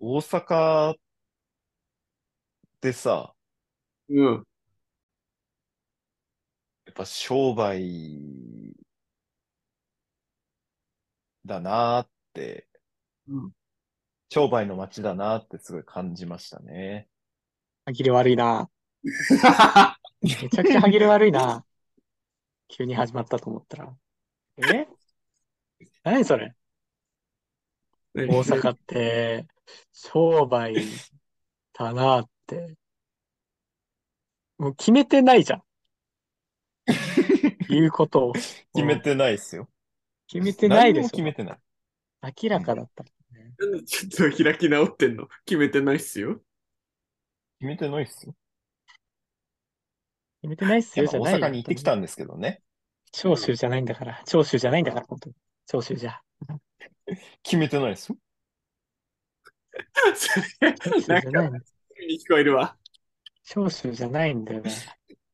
大阪ってさ、うん。やっぱ商売だなーって、うん。商売の街だなーってすごい感じましたね。歯切れ悪いな。めちゃくちゃ歯切れ悪いな。急に始まったと思ったら。え？何それ？大阪って商売だなって。もう決めてないじゃん。言うことを。決めてないっすよ。決めてないで何もし決めてない。ょ。明らかだった。なんでちょっと開き直ってんの？決めてないっすよ。決めてないっすよ。決めてないっすいやまあ大よじゃないよ。阪に行ってきたんですけどね。長州じゃないんだから。長州じゃないんだから、本当に。長州じゃ。決めてないっすよ。それ長州じなんか、ゃないの。に聞こえるわ。長州じゃないんだよね。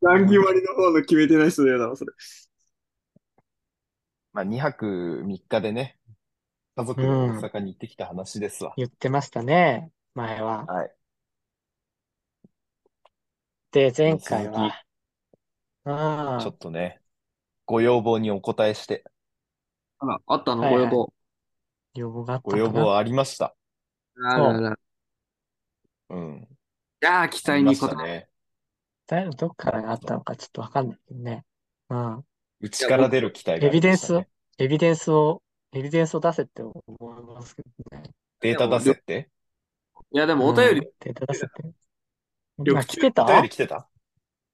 乱決まりの方の決めてない人だよな、それ。まあ2泊3日でね、家族で大阪に行ってきた話ですわ。言ってましたね。前は。はい。で、前回は。あちょあっとね、ご要望にお答えして、あら、あったの、はいはいご要望。要望があったごかな。要望ありました。あらら。うん。じゃあ、期待に応えしたね。だどっからあったのかちょっとわかんないけどね。うん。うちから出る期待があエビデンスをりましたね。、エビデンスを、エビデンスを出せって思いますけどね。データ出せって？いや、でもお便りうん、データ出せって。緑あ、来てた？お便り来てた？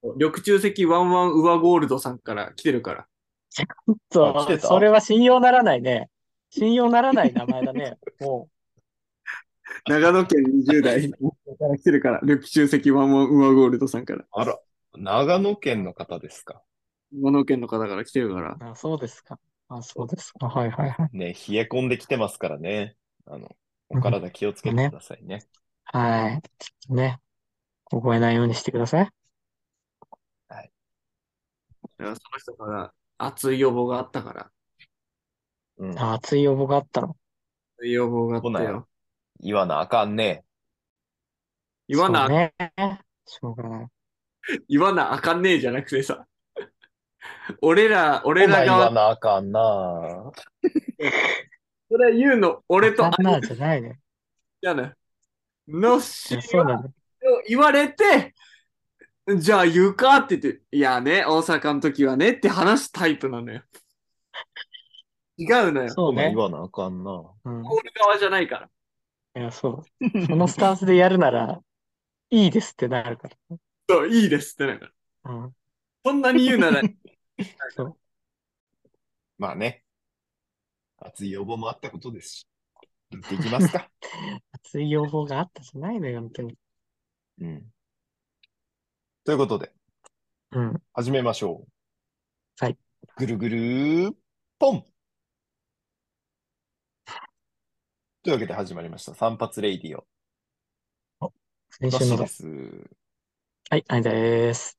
緑中石ワンワンウアゴールドさんから来てるから。そあ来てた？それは信用ならないね。信用ならない名前だね。も 長野県20代から来てるから。緑中石ワンワンウアゴールドさんから。あら、長野県の方ですか？長野県の方から来てるから。う、あ、そうですか。あ、そうですか。はいはいはい。ね、冷え込んできてますからね。あの、お体気をつけてくださいね。はい。ちょっとね、覚えないようにしてください。だからその人から熱い要望があったから。うん。あ熱い要望があったの。熱い要望があったよ。言わなあかんね。言わな、そうね。しょうがない。言わなあかんねえじゃなくてさ。俺ら、俺ほな言わなあかんな。それ言うの、俺とあんな兄じゃないね。じゃない。のいしやそうなんだ。言われて、じゃあ言うかって言って、いやね、大阪の時はねって話すタイプなのよ。違うのよ。そう言。わなあかんな。うん。通る側じゃないから。いや、そう。そのスタンスでやるなら、いいですってなるから。そう、いいですってなんか。うん。そんなに言うなら、そう。まあね。熱い要望もあったことですし。行っていきますか。熱い要望があったじゃないのよ、本当に。うん。ということで、うん。始めましょう。はい。ぐるぐるーポンというわけで始まりました。散髪レイディオ。先週のだ。のしです。はい、あいです。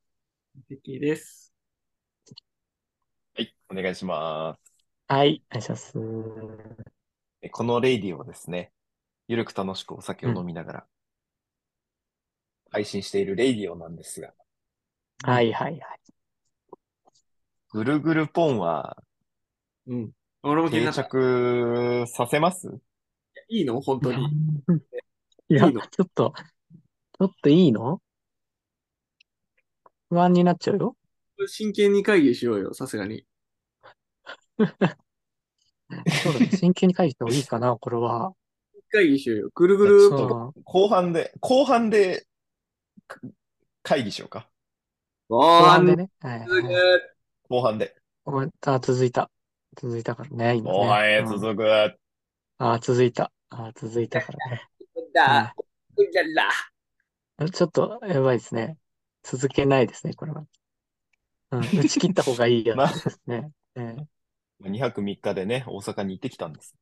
敵です。はい、お願いします。はい、お願いします。えこのレイディオはですね、ゆるく楽しくお酒を飲みながら、配信しているレイディオなんですが、はい、はい、はい。ぐるぐるポンはうん。俺も定。着させます？いいの？本当に。いや、いいの？ちょっと、ちょっといいの？不安になっちゃうよ。真剣に会議しようよ、さすがに。そうだね。真剣に会議した方がいいかな、これは。会議しようよ。ぐるぐるっそと。う。後半で、後半でか会議しようか。後後半でね。はい、はい。後半で。ごめんあ、続いた。続いたからね、今ね。後半へうん続く。あ、続いた。あ、続いたからね。だ、うじゃら。あちょっとやばいですね。続けないですね、これは。うん、打ち切った方がいいや まあつですね。ええ2泊3日でね、大阪に行ってきたんです。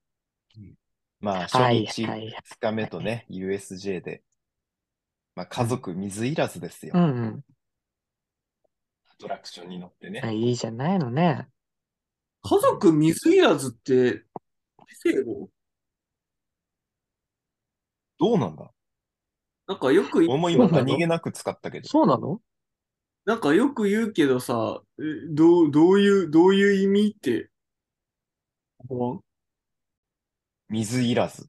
まあ、初はい、日、はい。2日目とね、USJ で、まあ、家族水いらずですよ。うんうん。アトラクションに乗ってね。あいいじゃないのね。家族水いらずって、どうなんだ？なんかよく言う、俺も今そうなの？何気なく使ったけど。そうなの？なんかよく言うけどさ、えどう、どういう、どういう意味って思わん水いらず。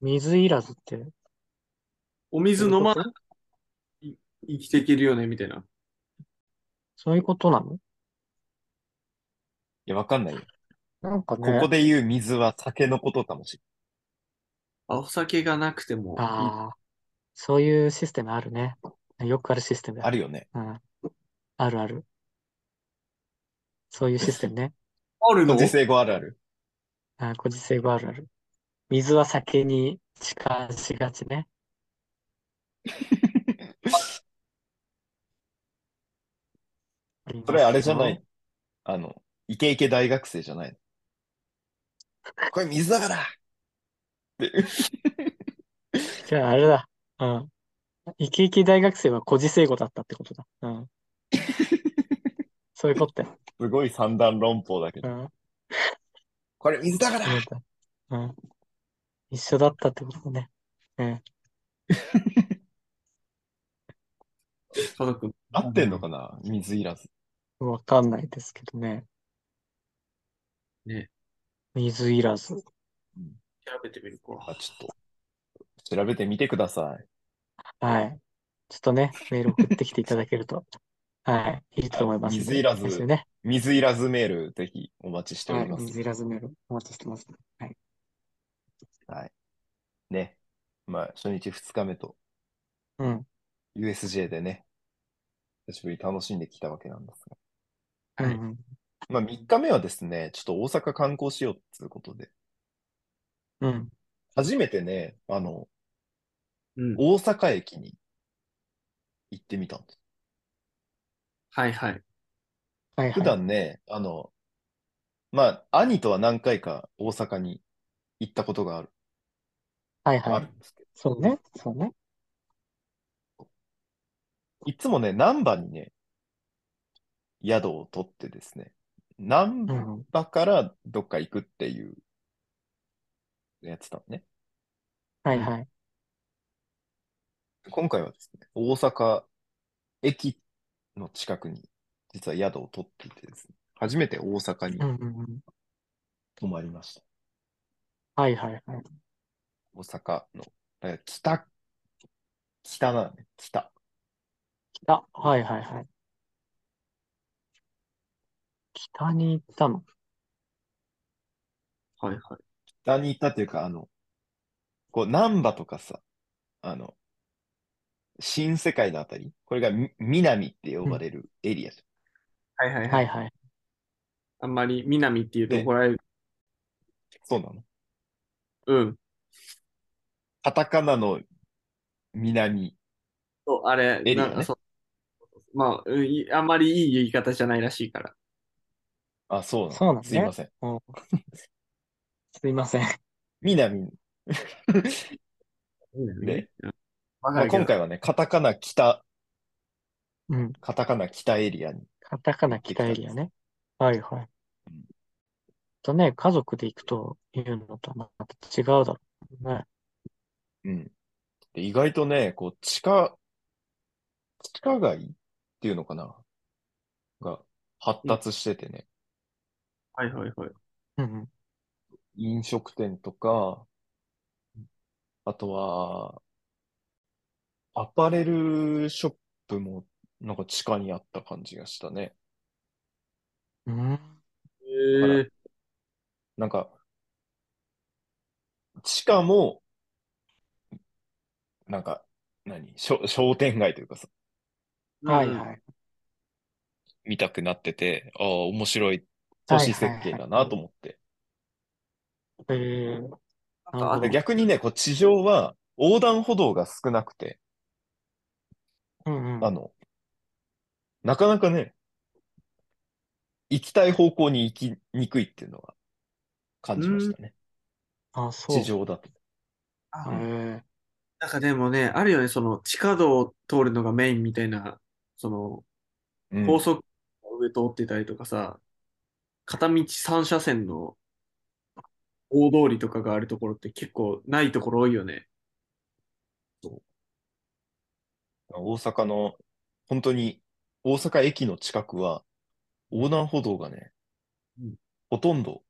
水いらずって？お水飲まない？い生きていけるよね、みたいな。そういうことなの？いや、わかんないよ。なんかね。ここで言う水は酒のことかもしあ、お酒がなくてもいい。ああ、そういうシステムあるね。よくあるシステム。あるよね。うん。あるある。そういうシステムね。あるの？時世語あるある。あー、個人性語あるある。水は酒に近しがちね。それあれじゃない？あの、イケイケ大学生じゃないの？これ水だからって じゃああれだ。うん。イケイケ大学生は孤児生語だったってことだ。うん。そういうことだよ。すごい三段論法だけど。うん。これ水だからそうだうん。一緒だったってことだね。うん。家族。合ってんのかな？水いらず。わかんないですけどね。ね。水いらず。調べてみるか。あ、ちょっと、調べてみてください。はい。ちょっとね、メール送ってきていただけると、はい、いいと思います。水いらずね。水いらずメール、ぜひお待ちしておはい、ります。水いらずメールお待ちしてます。はい。はい。ね。まあ、初日二日目とうん。USJ でね、久しぶりに楽しんできたわけなんですが。はいまあ、3日目はですね、ちょっと大阪観光しようっていうことで、うん。初めてね、あの、うん。大阪駅に行ってみたんです。はいはい。はい普はい。段ね、あの、まあ、兄とは何回か大阪に行ったことがある、はいはい。あるんですけど、そうね。そうね。いつもね、難波にね、宿を取ってですね、難うん。波からどっか行くっていうやってたのね。はいはい。今回はですね、大阪駅の近くに実は宿を取っていてですね、初めて大阪にうんうんうん。泊まりました。はいはいはい。大阪の、だから北、北なのね、北。北。はいはいはい。北に行ったの？はいはい。北に行ったっていうか、あの、こう、難波とかさ、あの、新世界のあたり、これがみ南って呼ばれるエリアじはいはいはい。はいはい。あんまり南って言うとで怒られる。ゃん。そうなの？うん。カタカナの南。そう、あれ、エリアねなんかそう。まあ、うんいあんまりいい言い方じゃないらしいから。あ、そうなの？そうなのねすいません。うん。すいません。南。南ね。うんまあ、今回はね、カタカナ北、うん。カタカナ北エリアに。カタカナ北エリアね。はいはいうん。とね、家族で行くというのとはまた違うだろうね。うん。で意外とね、こう、地下、地下街っていうのかな？が発達しててね、はいはいはい。うんうん。飲食店とか、あとは、アパレルショップもなんか地下にあった感じがしたね。うん。えらー、なんか、地下も、なんか、何？商商店街というかさ、はいはい。見たくなってて、ああ、面白い都市設計だなと思って。えー、な逆にね、こう地上は横断歩道が少なくて、うんうん。あの、なかなかね、行きたい方向に行きにくいっていうのは感じましたね。あ、そう。地上だと。あえなんかでもね、あるよね、その地下道を通るのがメインみたいな、そのうん高速の上通ってたりとかさ、片道3車線の大通りとかがあるところって結構ないところ多いよね。大阪の、本当に、大阪駅の近くは、横断歩道がね、うんほとんど、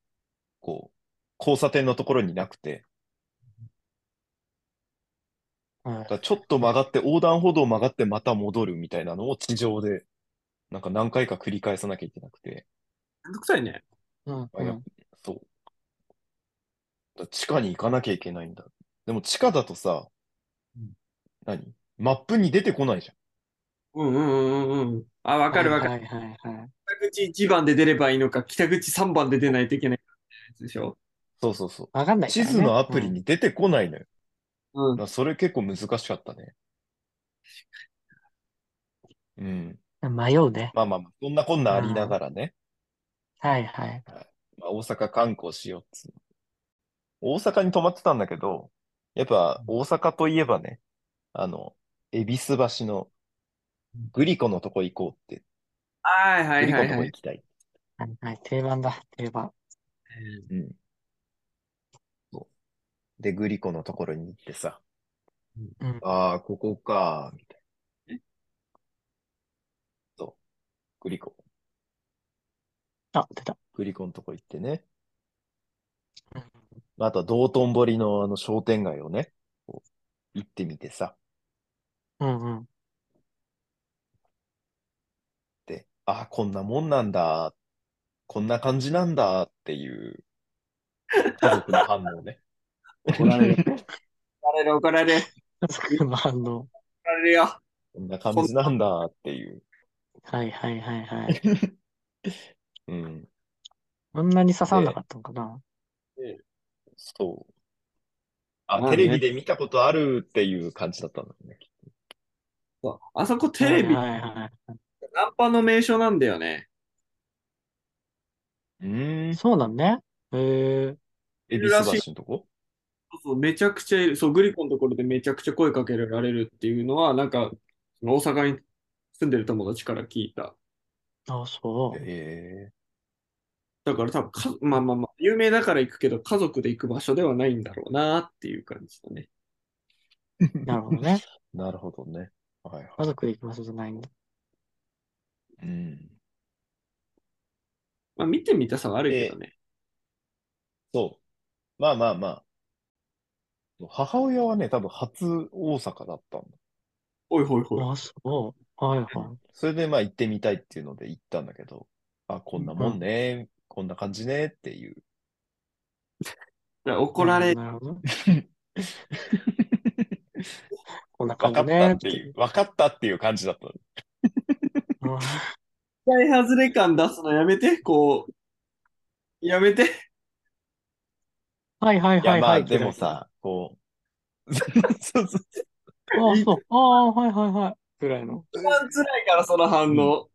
こう、交差点のところになくて、はいちょっと曲がって、横断歩道曲がってまた戻るみたいなのを地上で、なんか何回か繰り返さなきゃいけなくて、めんどくさいね。うんうんそう。地下に行かなきゃいけないんだ。でも地下だとさうん、何？マップに出てこないじうんうんうんうんうん。あ、わかるわかる。はいはいはいはい。北口1番で出ればいいのか、北口3番で出ないといけないやつでしょ。そうそうそう。わかんないね地図のアプリに出てこないのよ。うんそれ結構難しかったね。うん。うん。迷うね。まあまあまあ、そんなこんなありながらね、はいはい。まあ、大阪観光しようっつうの大阪に泊まってたんだけど、やっぱ大阪といえばね、あの、恵比寿橋のグリコのとこ行こうって、はいはグリコのいはいはい。とこ行きたい。はいはい。定番だ、定番。うん。そう。で、グリコのところに行ってさ、うんああ、ここか、みたいな。そう。グリコ。あ、出た。グリコのとこ行ってね。うんあとは道頓堀のあの商店街をね、こう行ってみてさ。うんうん。で、ああ、こんなもんなんだ。こんな感じなんだっていう家族の反応ね。怒られる。怒られる、怒られる。家族の反応。怒られるよ。こんな感じなんだっていう。はいはいはいはい。うん。そんなに刺さんなかったのかな。そう。あ、まあねテレビで見たことあるっていう感じだったんだよね。そうあそこテレビ、はいはいはい。ナンパの名所なんだよね。うーん。そうなんね。へえ。恵比寿橋のとこ？そうそうめちゃくちゃいる、そう、グリコのところでめちゃくちゃ声かけられるっていうのは、なんか、その大阪に住んでる友達から聞いた。あ、そう。えだから多分か、まあまあまあ、有名だから行くけど、家族で行く場所ではないんだろうなっていう感じだね。え なるほどね。なるほどね。はいは家族で行く場所じゃないんだ。い。うん。まあ見てみたさはあるけどね。そう。まあまあまあ。母親はね、多分初大阪だったんだ。ほいほいほい。あ、そう。はいはい。それでまあ行ってみたいっていうので行ったんだけど、あ、こんなもんね、こんな感じねっていう。怒られる。なるほど。こんな分かったっていう、分かったっていう感じだった。うん期待外れ感出すのやめて、こう、やめて。はいはいいや、はいはい。まあでもさ、こう、そうそうああ、そう。ああ、はいはいはい。ぐらいの。一番辛いから、その反応。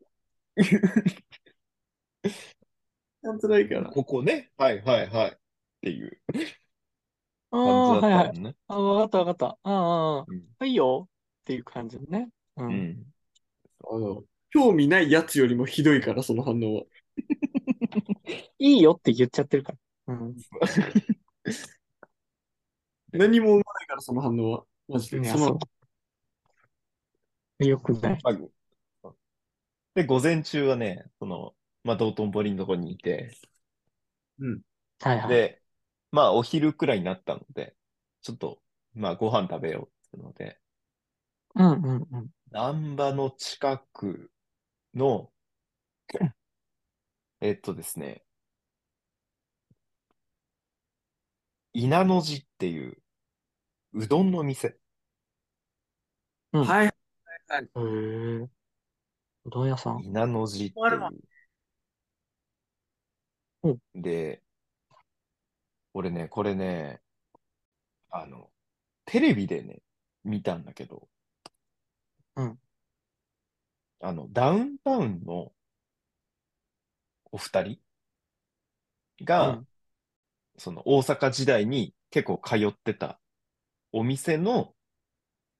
一番辛いから。ここね、はいはいはいっていうああ、はいはい。ああ、わかったわかった。ああ、うんいいよっていう感じね。う。うんん。あの興味ないやつよりもひどいから、その反応は。いいよって言っちゃってるから。うん。何も思わないから、その反応は。マジで。その。よくない。まあで、午前中はね、その、まあ、道頓堀のとこにいて、はいはい。で、まあ、お昼くらいになったので、ちょっと、まあ、ご飯食べようっていうので、うんうんうん。難波の近くの、えっとですね、稲の字っていう、うどんの店。うんはい。へえ。うどん屋さん。稲の字ってあるわいう。で、俺ね、これね、あの、テレビでね、見たんだけど、うん。あの、ダウンタウンのお二人が、うんその大阪時代に結構通ってたお店の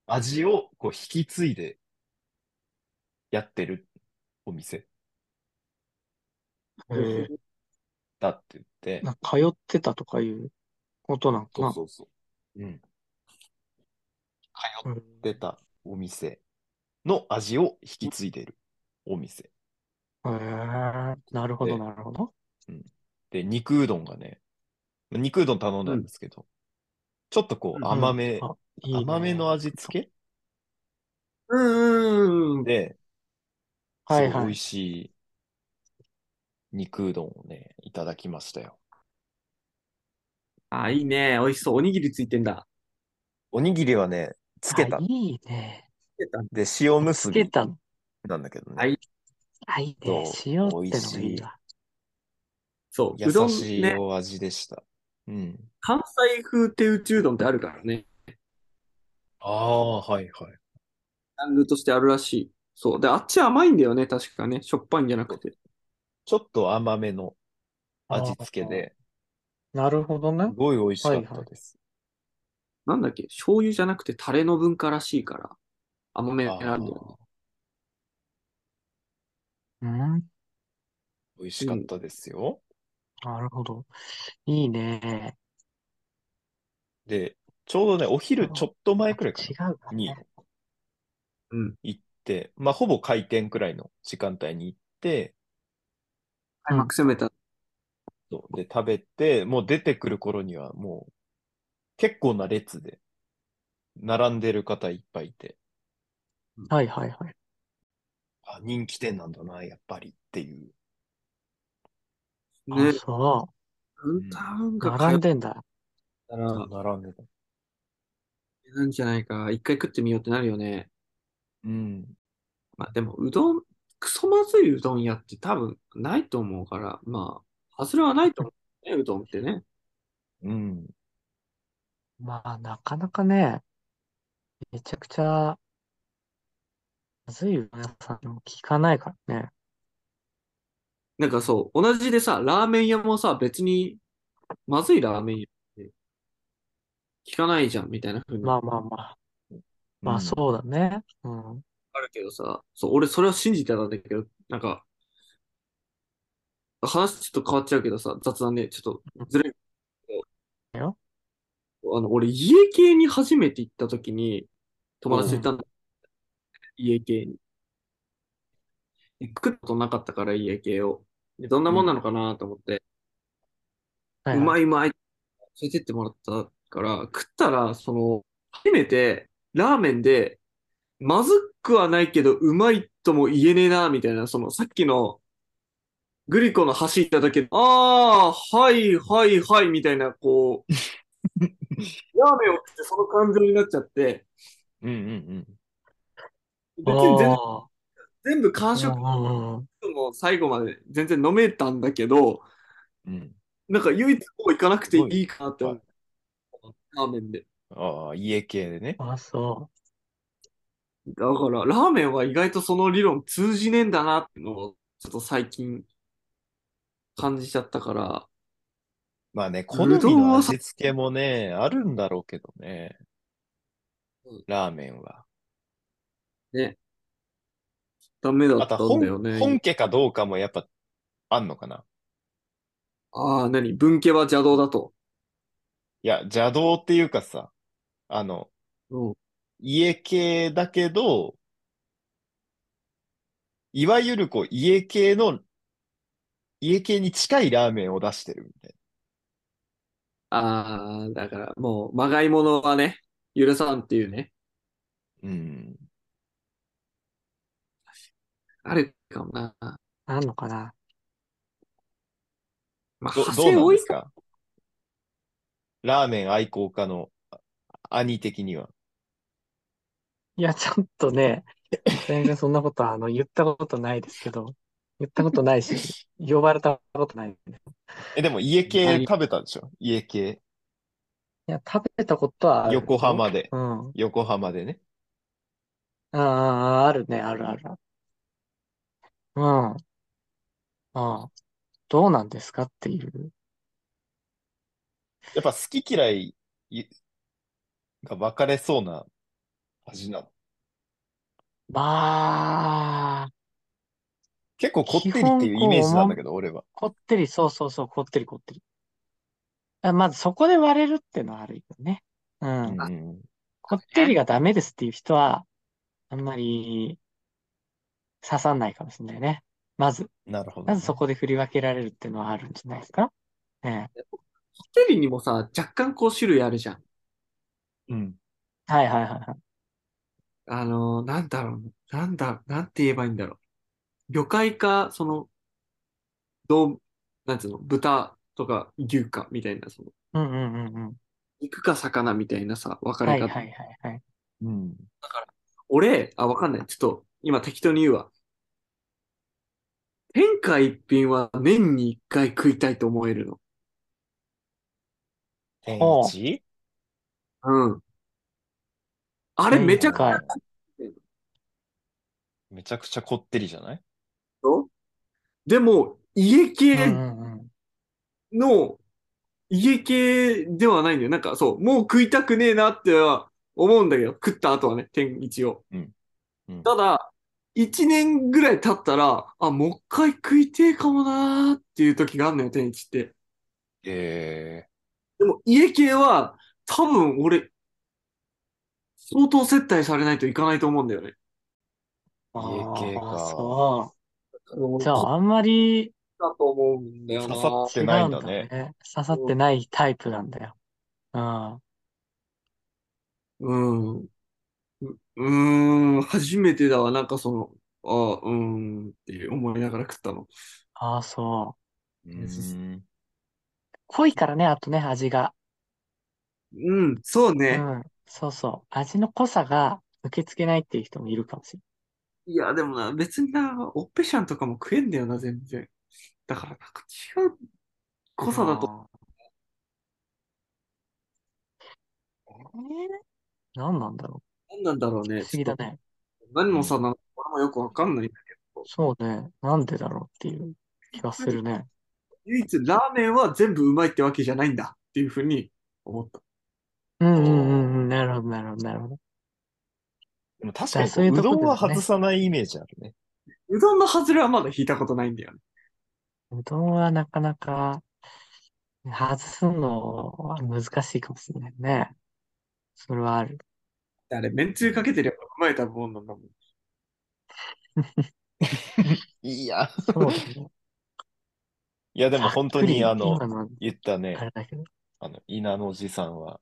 味をこう引き継いでやってるお店へえ。だって言って、な通ってたとかいうことなんかな。そうそうそう。うん。通張ってたお店の味を引き継いでるお店。へえ、なるほど、でなるほど。で、肉うどんがね、肉うどん頼んだんですけど、ちょっとこうんう甘め、あ、いいね。甘めの味付け？うんうんうん。で、すはいはい美味しい肉うどんをね、いただきましたよ。あ、いいね。美味しそう。おにぎりついてんだ。おにぎりはね、つけたあ。いいね。つけたんだで、塩むつすびけたの。なんだけどね。はいあ、いいそうね。塩ってのがい美味しいいわ。そう。優うどんしいね、お味でした。うん。関西風手打ちうどんってあるからね。ああ、はいはい。ジャンルとしてあるらしい。そう。で、あっち甘いんだよね。確かね。しょっぱいんじゃなくて。ちょっと甘めの味付けで、なるほどねす。ごい美味しかったです。なんだっけ？醤油じゃなくてタレの文化らしいから。甘めあなんだよね。ーうん。美味しかったですよ。なるほど。いいね。で、ちょうどね、お昼ちょっと前くらいか違なうわにね。うん。行って、まあ、ほぼ開店くらいの時間帯に行って、開幕攻めた。そうで、食べて、もう出てくる頃にはもう、結構な列で、並んでる方いっぱいいて、はいはいはい。あ、人気店なんだな、やっぱりっていう。あ、ね。そダウンタウンう。が並んでんだ。たら、並んでた。なんじゃないか。一回食ってみようってなるよね。うん。まあでも、うどん、クソまずいうどん屋って多分ないと思うから、まあ、外れはないと思うね、うどんってね。うん。まあ、なかなかね、めちゃくちゃ、まずいうどん屋さんの聞かないからね。なんかそう、同じでさ、ラーメン屋もさ、別に、まずいラーメン屋って聞かないじゃん、みたいな風にまあまあまあ。まあうんそうだね。うん。あるけどさ、そう、俺それを信じてたんだけど、なんか、話ちょっと変わっちゃうけどさ、雑談で、ちょっとずれるけどよあの、俺、家系に初めて行った時に、友達と行ったんだ。家系に。で食ったことなかったから、家系を。でどんなもんなのかなと思って、はいうはい。まいうまい、連れてってもらったから、食ったら、その、初めて、ラーメンで、まずくはないけど、うまいとも言えねえな、みたいな、その、さっきの、グリコの橋行った時、ああ、はい、はい、はい、みたいな、こう、ラーメンを食ってその感情になっちゃって、うんうん別に全全部完あ。食うんうんうん。も最後まで全然飲めたんだけど、うん。うん。なんか唯一こう行かなくていいかなって思はう。ラーメンで。ああ、家系でね。あ、そだから、ラーメンは意外とその理論通じねえんだなってのを、ちょっと最近感じちゃったから、まあね、好みの味付けもね、あるんだろうけどねうん。ラーメンは。ね。ダメだまったたん本だよね。本家かどうかもやっぱあんのかな？ああ、何？文家は邪道だと。いや、邪道っていうかさ、あの、うん。家系だけど、いわゆるこう家系の、家系に近いラーメンを出してるみたいああ、だからもう、まがいものはね、許さんっていうね。な。うん。あるかもな。う。なんのかな？まあ、ど、派どうなん生多。ですか？ラーメン愛好家の兄的には。いや、ちょっとね、全然そんなことは、あの、言ったことないですけど、言ったことないし、呼ばれたことない。いえ、でも家系食べたでしょ？家系。や、食べたことはあるよ。横浜で。うん。あ横浜でね。あ、あるね、あるある。うん。ああ、どうなんですかっていう。やっぱ好き嫌いいが分かれそうな味なの？まあ、結構こってりっていうイメージなんだけど、俺は。こってり、そうそうそう、こってりこってり。あまずそこで割れるってのはあるよね。うん。うんこってりがダメですっていう人は、あんまり刺さんないかもしれないね。まず、なるほど、まずそこで振り分けられるっていうのはあるんじゃないですか？ねこってりにもさ、若干こう種類あるじゃん。うん。はいはいはいはい。あのー、なんだろう。なんだ、なんて言えばいいんだろう。魚介か、その、どう、なんつうの、豚とか牛かみたいな、その、うんうんうんうん。肉か魚みたいなさ、分かれ方。はいはいはいはい。うん。俺、あ、わかんない。ちょっと、今適当に言うわ。天下一品は年に一回食いたいと思えるの。天一うん。あれめちゃくちゃ天めちゃくちゃこってりじゃない？でも、家うん系。の、家系ではないんだよ。なんかそう、もう食いたくねえなっては思うんだけど、食った後はね、天一を。うんうんただ、一年ぐらい経ったら、あ、もう一回食いてえかもなーっていう時があるのよ、天一って。えでも家系は多分俺、相当接待されないといかないと思うんだよね。家系かああ、そう。じゃだあ、あんまりと思うんだよな。刺さって違ないうんんだだね。ね。刺さってないタイプなんだよ。うん。うん。うん、初めてだわ。なんかその、あうーんって思いながら食ったの。ああ、そう。うーん。濃いからね、あとね、味が。うん、そううね。ん。そうそう。味の濃さが受け付けないっていう人もいるかもしれいや、でもな、別にな、オッペシャンとかも食えんだよな、全然。だから、なんか違う濃ない。さだと。えー？何なんだろ何なんだろうう。ね。不思議だね。何の差なのか俺もよくわかんないんだけど。そうね。なんでだろうっていう気がするね。唯一、ラーメンは全部うまいってわけじゃないんだっていうふうに思った。うんうんうんうん。なるほど、なるほど、なるほど。でも確かにそういううどんはとこでもね外さないイメージあるね。うどんの外れはまだ引いたことないんだよね。うどんはなかなか外すのは難しいかもしれないね。それはある。あれ、めんつゆかけてればうまい食べ物なんだもん。いや。そうだね。いや、でも本当にあのざっくり、今の言ったねあ、れだけど。あの、稲のじさんは、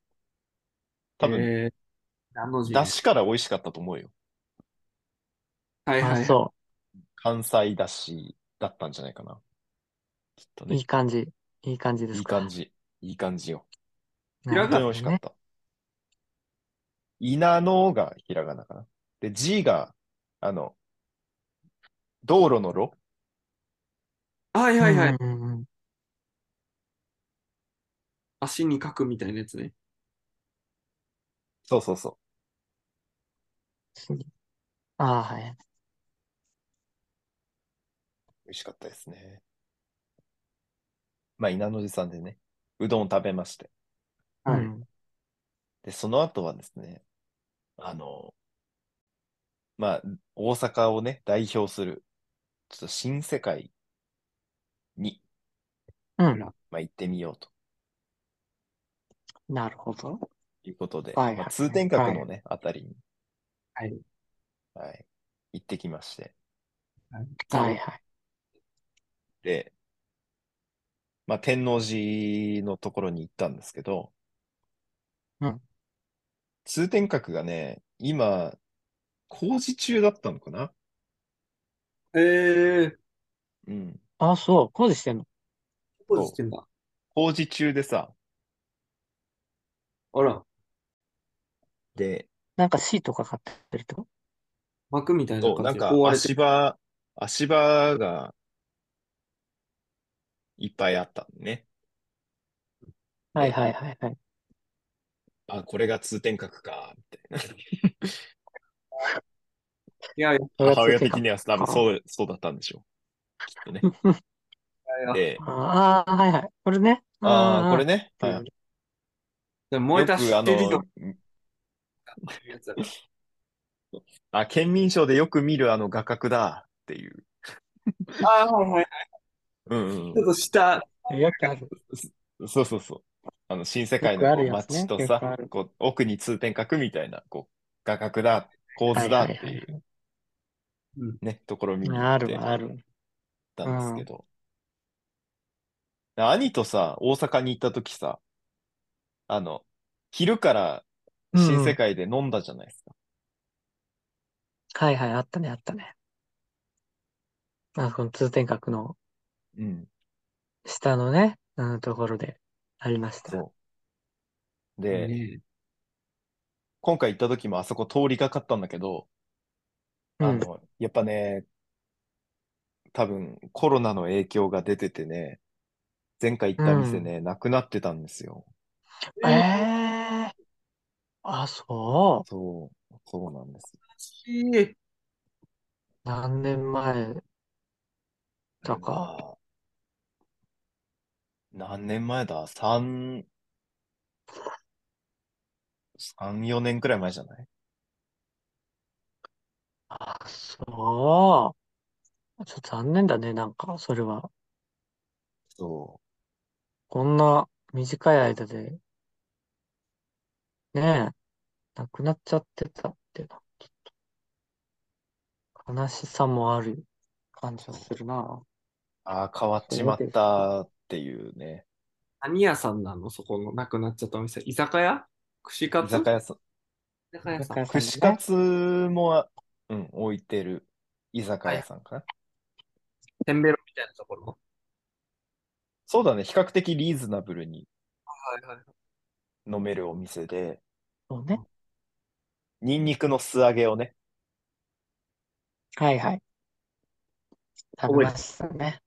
多分、えー、何の字出汁から美味しかったと思うよ。あ、はいはい。そ関西だしだったんじゃないかな。きっとう。いいね。感じ。いい感じでいいすか。感じ。いい感じよ。ひらがな本当に美味しかった。稲のがひらがなかな。で、字が、あの、道路の路はいはいはい。うんうんうんうん足に書くみたいなやつね。そうそうそ次ああ、はい。う。美味しかったですね。まあ、稲の字さんでね、うどんを食べまして。はいうんで、その後はですね、あの、まあ、大阪をね、代表する、ちょっと新世界に、うん。まあ、行ってみようとなるほど。いうことで、はいまあ、通天閣のね、あたりに、はい。はい、行ってきまして。はいはい。で、まあ、天王寺のところに行ったんですけど、うん通天閣がね、今、工事中だったのかな？えー、うん。あ、そう。工事してんの？どうしてんだ。工事中でさ、あら、で、なんかシートかかってるってこと？幕みたいなそう、感じでなんか覆われて足場、足場がいっぱいあったのね。はいはいはいはい。あ、これが通天閣か、みたいいやいや、な。それが母親的には多分そう、そうだったんでしょう。きっとね。いやで、ああ、はいはい。これね。ああ、これね。ね。はいでも燃えたよくあ知ってるよの、やつだからあ、県民賞でよく見るあの画角だっていう。あーはいはい。うんうんちょっと下、よくある。うん。そうそうそう。あの、新世界の街とさこう奥に通天閣みたいな、こう、画角だ、構図だっていうね、ところを見に行あってるある。たんですけど。兄とさ、大阪に行った時さ、あの、昼から新世界で飲んだじゃないですか。はいはい、あったね、あったね。あ、この通天閣のうん。下のね、うん、ところでありました。そう。で、ね今回行った時もあそこ通りかかったんだけど、うん。あの、やっぱね、多分コロナの影響が出ててね、前回行った店ね、なくなってたんですよ。ええあ、そう。そう、そうなんです。えー何年前だか。まあ何年前だ？三、三、四年くらい前じゃない？あ、そう。ちょっと残念だね、なんか、それは。そこんな短い間で、ねえ、なくなっちゃってたってな、ちょっと、悲しさもある感じがするな。う。ああ、変わっちまったっていうね。何屋さんなの？そこのなくなっちゃったお店。居酒屋？串カ居ツ居酒屋さん。居酒屋さん串カツも、うん、置いてる居酒屋さんかな。テンベロみたいなところ？そうだね、比較的リーズナブルにはいはい。飲めるお店で、そうね。ニンニクの素揚げをね、はいはい。食べましたね。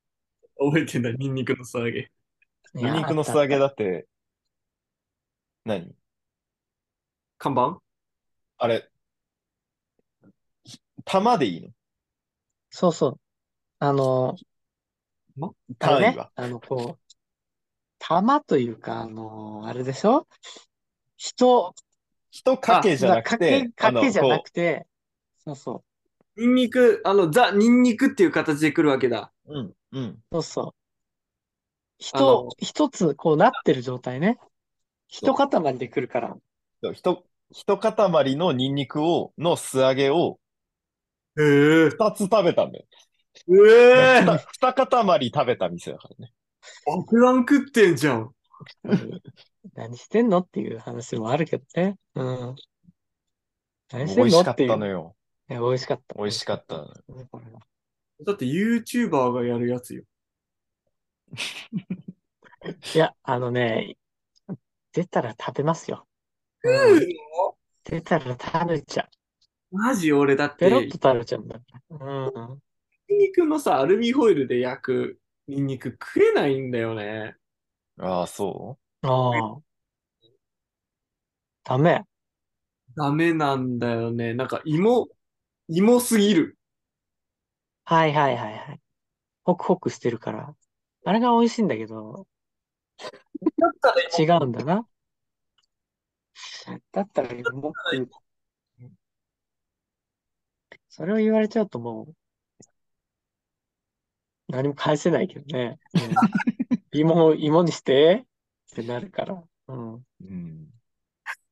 覚えてんだ、ニンニクの素揚げ。いやニンニクの素揚げだって、何？看板？あれ、玉でいいの？そうそう。あの、あれね単位は。、あの、こう、玉というか、あの、あれでしょ？人一かけじゃなくかてけ、、かけじゃなこくて、そうそう。ニンニク、あの、ザ・ニンニクっていう形で来るわけだ。う、うん、うん。そうそう。あ人の、一つこうなってる状態ね。一塊で来るから。ひと、一塊のニンニクを、の素揚げをへえ。二つ食べたんだよ。ええ二二塊食べた店だからね。爆弾食ってんじゃん。うん何してんのっていう話もあるけどね。うん。何して美味しかっんのっていう。たのよ。いや、美味しかった。美味しかったのよ。だって YouTuber がやるやつよ。いや、あのね、出たら食べますよ。うん出たら食べちゃう。マジ俺だって、ペロッニと食べちゃうんだから。うん。ンニクのさ、アルミホイルで焼くニンニク食えないんだよね。ああ、そああ。ダメ。ダメなんだよね。なんか芋、芋すぎる。はいはいはいはい。ホクホクしてるから。あれが美味しいんだけど、だったら違うんだな。だったらもっと、それを言われちゃうともう、何も返せないけどね。うん、芋を芋にしてってなるから。うん。う。うん。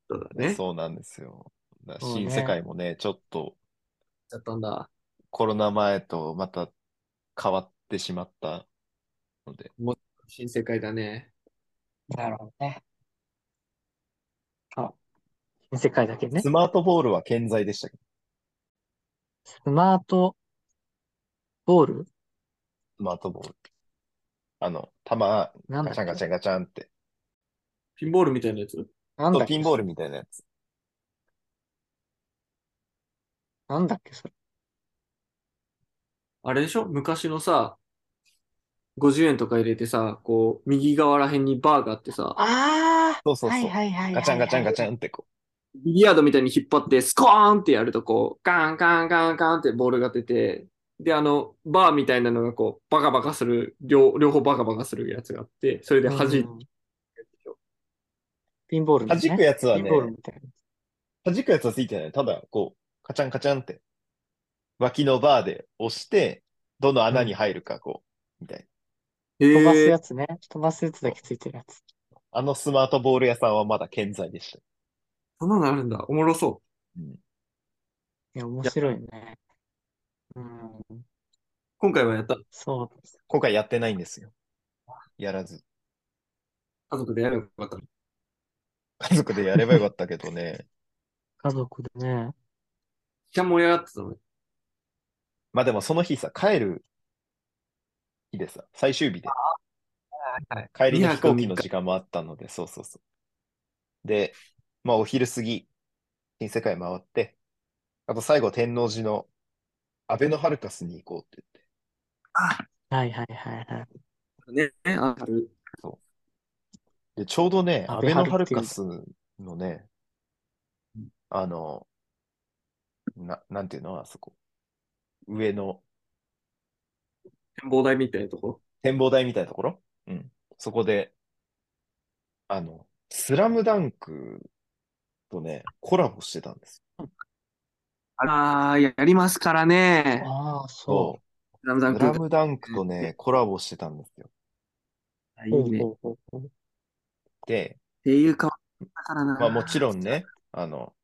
そうだね。そうなんですよ。新世界もね、ちょっとだったんだ。コロナ前とまた変わってしまったので。新世界だね。なるほどね。あ、新世界だけねス。マートボールは健在でしたけ？ど、スマートボール？スマートボール。あの、玉、なんだっけ？ガチャンガチャンガチャンって。ピンボールみたいなやつ？なんだっけ？ピンボールみたいなやつ。なんだっけそれ。あれでしょ？昔のさ、50円とか入れてさ、こう、右側ら辺にバーがあってさ、ああそうそうそう。はいはいはいはいはい。ガチャンガチャンガチャンってこビリヤードみたいに引っ張って、スコーンってやると、こう、ガンガンガンガンってボールが出て、で、あの、バーみたいなのがこう、バカバカする、両両方バカバカするやつがあって、それで弾いてうんピンボールう。のね弾くやつはピンボールね、みたいな。弾くやつはついてない。ただ、こう、カチャンカチャンって、脇のバーで押して、どの穴に入るか、こう、みたい飛ばすやつね。飛ばすやつだけついてるやつ。あのスマートボール屋さんはまだ健在でした。そんなのあるんだ。おもろそうん。いや、面白いね。うん、う。今回はやった。そう。今回やってないんですよ。やらず。家族でやればよかった。家族でやればよかったけどね。家族でね。めっちゃ盛り上がってたのに。まあでもその日さ、帰る日でさ、最終日で、はい。帰りの2飛行泊3日機の時間もあったので、そうそうそう。で、まあお昼過ぎ、新世界回って、あと最後天王寺のアベノハルカスに行こうって言って。はいはいはいはい。ね、ある。で、ちょうどね、アベアベノハハルカスのね、あの、な、なんていうのあそこ。上の展望台みたいなとこ？ろ。展望台みたいなところ？うん。そこで、あの、スラムダンクとね、コラボしてたんです。ああ、やりますからね。ああ、そそうラムダう。ンク。スラムダンクとね、コラボしてたんですよ。いいうね。っほうほうほう。で、ていうか。まあもちろんね、あの、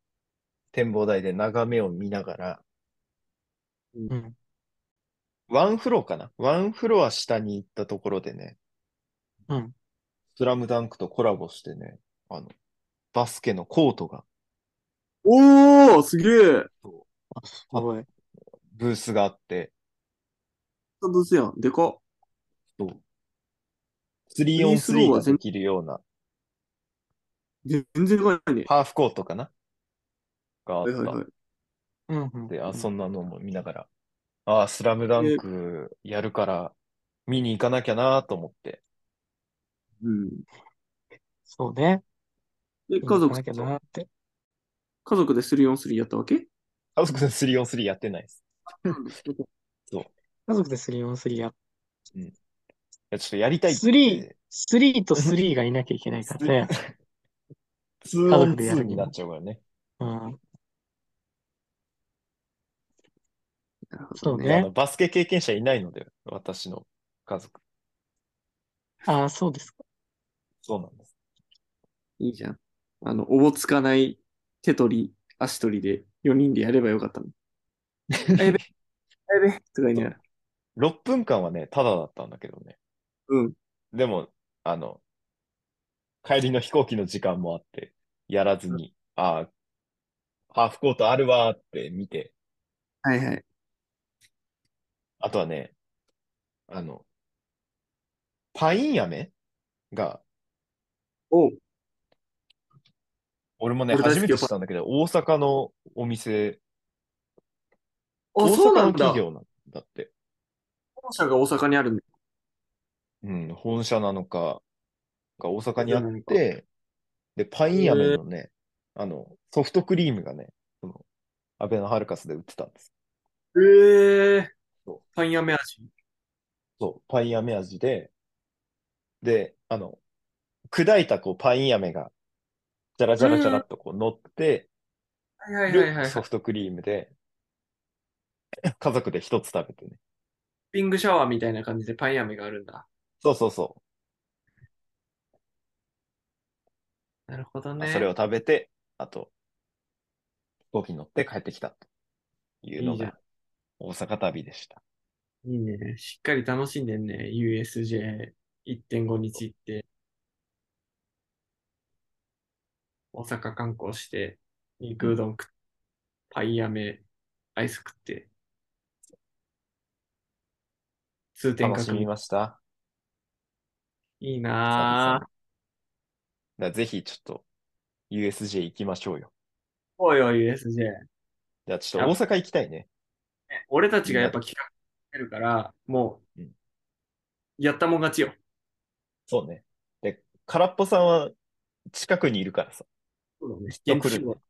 展望台で眺めを見ながら、うん。ワンフロアかな？ワンフロア下に行ったところでね、うん。スラムダンクとコラボしてね、あの、バスケのコートが、おー、すげえ。あ、すごい。ブースがあって、ブースやん。でかっ。そう。3 on 3ができるような、全然でかいね。ハーフコートかな？があった。はいはいはい。うんうん。で、あ、そんなのも見ながら、ああ、スラムダンクやるから、見に行かなきゃなと思って。うん。そうね。で、行家族かなきゃなって。家族で 3on3 やったわけ？家族で3 on 3やってないです。家族で 3on3 やっいや、ちょっとやりたいって。3 3と3がいなきゃいけないからね。2家 on 族でやる2になっちゃうからね。うね。バスケ経験者いないので、私の家族。ああ、そうですか。そうなんです。いいじゃん。あの、おぼつかない手取り、足取りで4人でやればよかったの。あやべ、あやべ、とか言いながら。6分間はね、ただだったんだけどね。うん。でも、あの、帰りの飛行機の時間もあって、やらずに、ああ、ハーフコートあるわーって見て、はいはい。あとはね、あの、パイン飴が、おう俺もね、俺大好きよ初めて知ったんだけど、大阪のお店、あ、大阪のそうなんだ。企業なんだって。本社が大阪にあるんだ。うん、本社なのか、が大阪にあって、で、パイン飴のね、あの、ソフトクリームがね、その、アベノハルカスで売ってたんです。へえそパイン飴味？そう、パイン飴味で、で、あの、砕いたこうパイン飴が、じゃらじゃらじゃらっとこう乗ってはいはいはいはい。るソフトクリームで、家族で一つ食べてね。ピングシャワーみたいな感じでパイン飴があるんだ。そうそうそなるほどう。ね。それを食べて、あと、飛行機に乗って帰ってきたというのが大阪旅でした。いいね。しっかり楽しんでんね。USJ1.5 日行って。大阪観光して、肉うどん食って、パイン飴、アイス食って。通天楽しみ閣。ました。いいなぁ。ぜひちょっと USJ 行きましょうよ。おいおい USJ。じゃあちょっと大阪行きたいね。俺たちがやっぱ企画してるから、もううん、やったもん勝ちよ。そうね。で、空っぽさんは近くにいるからさ。そうだね。きっと来る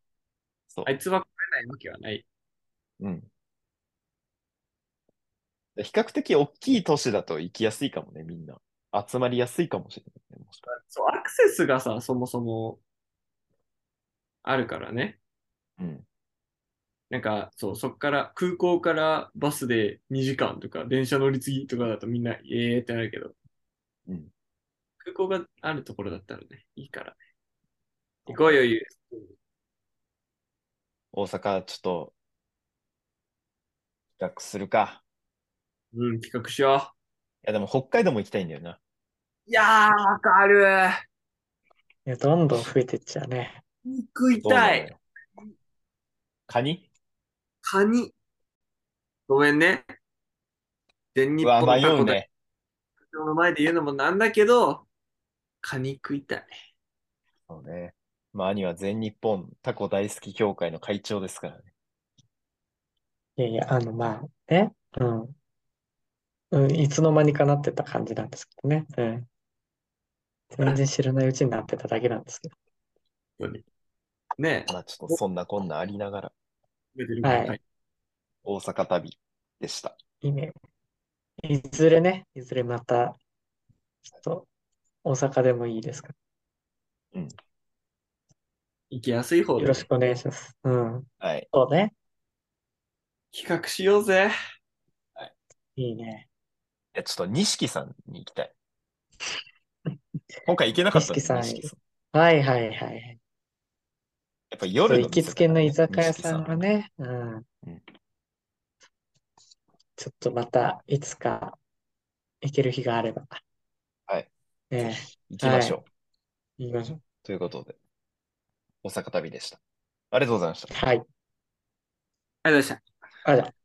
そうあ。いつは来れないわけはない。うん。で比較的大きい都市だと行きやすいかもね、みんな。集まりやすいかもしれないね。そう、アクセスがさ、そもそもあるからね。うん。なんか、そう、そっから、空港からバスで2時間とか、電車乗り継ぎとかだとみんな、ええーってなるけど、うん。空港があるところだったらね、いいからね。行こうよ、ゆう。大阪、ちょっと、企画するか。うん、企画しよいや、でも北海道も行きたいんだよな。う。いやー、わかる。いや、どんどん増えてっちゃうね。食いたい。カニ？カニ。ごめんね。全日うわ、本タコ代迷うね。表の前で言うのもなんだけど、カニ食いたい。そうね。まあ、兄は全日本タコ大好き協会の会長ですからね。いやいや、あの、まあ、ね。うん。うん、いつの間にかなってた感じなんですけどね。うん。全然知らないうちになってただけなんですけど。本当にねえ、まあ、ちょっとそんなこんなありながら、はい大阪旅でした。いいね。いずれね、いずれまた、ちょっと、大阪でもいいですか。行きやすい方でよろしくお願いします。うん。はい。そうね。企画しようぜ。いいね。いや、ちょっと錦さんに行きたい。今回行けなかったんです。はいはいはいはい。やっぱ夜の行きつけの居酒屋錦さんはね、うんうん。ちょっとまた、いつか行ける日があれば。はい。ね行きましょう。え、行きましょう。ということで、大阪旅でした。ありがとうございました。はい。ありがとうございました。あ、じゃあ。